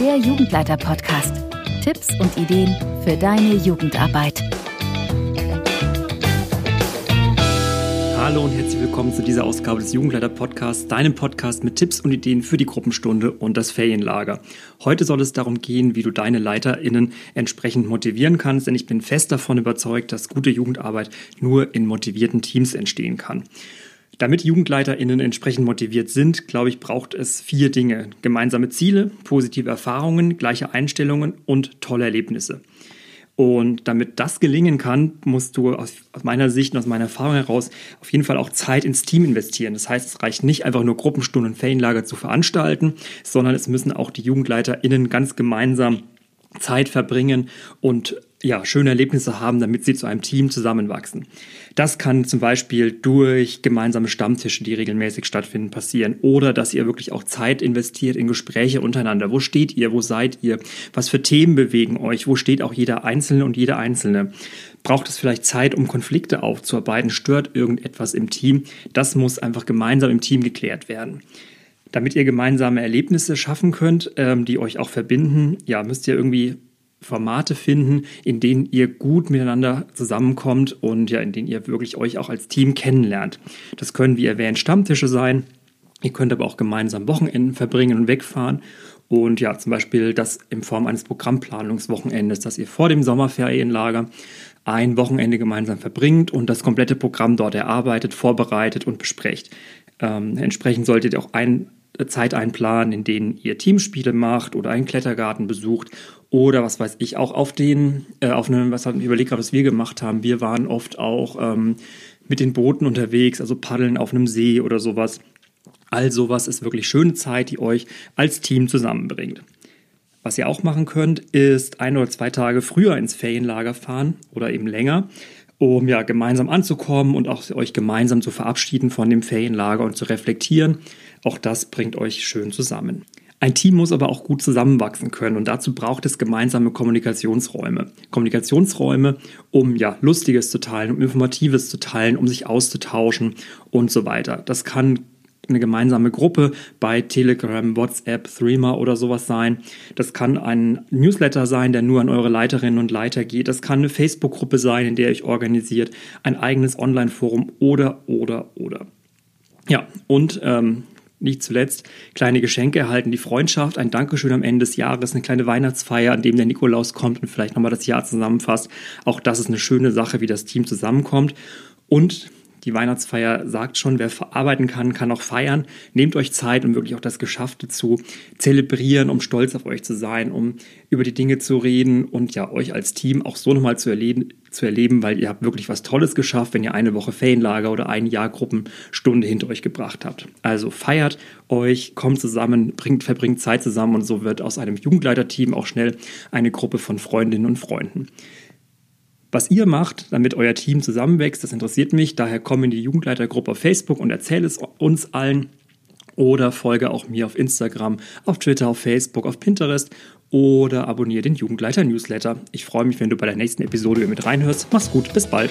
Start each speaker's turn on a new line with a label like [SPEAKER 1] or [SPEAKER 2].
[SPEAKER 1] der Jugendleiter-Podcast. Tipps und Ideen für deine Jugendarbeit.
[SPEAKER 2] Hallo und herzlich willkommen zu dieser Ausgabe des Jugendleiter-Podcasts, deinem Podcast mit Tipps und Ideen für die Gruppenstunde und das Ferienlager. Heute soll es darum gehen, wie du deine LeiterInnen entsprechend motivieren kannst, denn ich bin fest davon überzeugt, dass gute Jugendarbeit nur in motivierten Teams entstehen kann. Damit JugendleiterInnen entsprechend motiviert sind, glaube ich, braucht es vier Dinge. Gemeinsame Ziele, positive Erfahrungen, gleiche Einstellungen und tolle Erlebnisse. Und damit das gelingen kann, musst du aus, meiner Sicht und aus meiner Erfahrung heraus auf jeden Fall auch Zeit ins Team investieren. Das heißt, es reicht nicht einfach nur Gruppenstunden und Ferienlager zu veranstalten, sondern es müssen auch die JugendleiterInnen ganz gemeinsam Zeit verbringen und ja, schöne Erlebnisse haben, damit sie zu einem Team zusammenwachsen. Das kann zum Beispiel durch gemeinsame Stammtische, die regelmäßig stattfinden, passieren. Oder dass ihr wirklich auch Zeit investiert in Gespräche untereinander. Wo steht ihr? Wo seid ihr? Was für Themen bewegen euch? Wo steht auch jeder Einzelne und jede Einzelne? Braucht es vielleicht Zeit, um Konflikte aufzuarbeiten? Stört irgendetwas im Team? Das muss einfach gemeinsam im Team geklärt werden. Damit ihr gemeinsame Erlebnisse schaffen könnt, ähm, die euch auch verbinden, ja, müsst ihr irgendwie Formate finden, in denen ihr gut miteinander zusammenkommt und ja, in denen ihr wirklich euch auch als Team kennenlernt. Das können, wie erwähnt, Stammtische sein. Ihr könnt aber auch gemeinsam Wochenenden verbringen und wegfahren. Und ja, zum Beispiel das in Form eines Programmplanungswochenendes, dass ihr vor dem Sommerferienlager ein Wochenende gemeinsam verbringt und das komplette Programm dort erarbeitet, vorbereitet und besprecht. Ähm, entsprechend solltet ihr auch ein Zeit einplanen, in denen ihr Teamspiele macht oder einen Klettergarten besucht oder was weiß ich, auch auf den, äh, auf einem, was ich überlegt habe, was wir gemacht haben. Wir waren oft auch ähm, mit den Booten unterwegs, also paddeln auf einem See oder sowas. All sowas ist wirklich schöne Zeit, die euch als Team zusammenbringt. Was ihr auch machen könnt, ist ein oder zwei Tage früher ins Ferienlager fahren oder eben länger um ja gemeinsam anzukommen und auch euch gemeinsam zu verabschieden von dem Ferienlager und zu reflektieren. Auch das bringt euch schön zusammen. Ein Team muss aber auch gut zusammenwachsen können und dazu braucht es gemeinsame Kommunikationsräume. Kommunikationsräume, um ja Lustiges zu teilen, um Informatives zu teilen, um sich auszutauschen und so weiter. Das kann eine gemeinsame Gruppe bei Telegram, WhatsApp, Threema oder sowas sein. Das kann ein Newsletter sein, der nur an eure Leiterinnen und Leiter geht. Das kann eine Facebook-Gruppe sein, in der ihr euch organisiert, ein eigenes Online-Forum oder, oder, oder. Ja, und ähm, nicht zuletzt kleine Geschenke erhalten, die Freundschaft, ein Dankeschön am Ende des Jahres, eine kleine Weihnachtsfeier, an dem der Nikolaus kommt und vielleicht nochmal das Jahr zusammenfasst. Auch das ist eine schöne Sache, wie das Team zusammenkommt. Und die Weihnachtsfeier sagt schon, wer verarbeiten kann, kann auch feiern. Nehmt euch Zeit, um wirklich auch das Geschaffte zu zelebrieren, um stolz auf euch zu sein, um über die Dinge zu reden und ja, euch als Team auch so nochmal zu erleben, zu erleben, weil ihr habt wirklich was Tolles geschafft, wenn ihr eine Woche Ferienlager oder ein Jahr Gruppenstunde hinter euch gebracht habt. Also feiert euch, kommt zusammen, bringt, verbringt Zeit zusammen und so wird aus einem Jugendleiterteam auch schnell eine Gruppe von Freundinnen und Freunden. Was ihr macht, damit euer Team zusammenwächst, das interessiert mich. Daher komm in die Jugendleitergruppe auf Facebook und erzähle es uns allen. Oder folge auch mir auf Instagram, auf Twitter, auf Facebook, auf Pinterest oder abonniere den Jugendleiter Newsletter. Ich freue mich, wenn du bei der nächsten Episode mit reinhörst. Mach's gut, bis bald.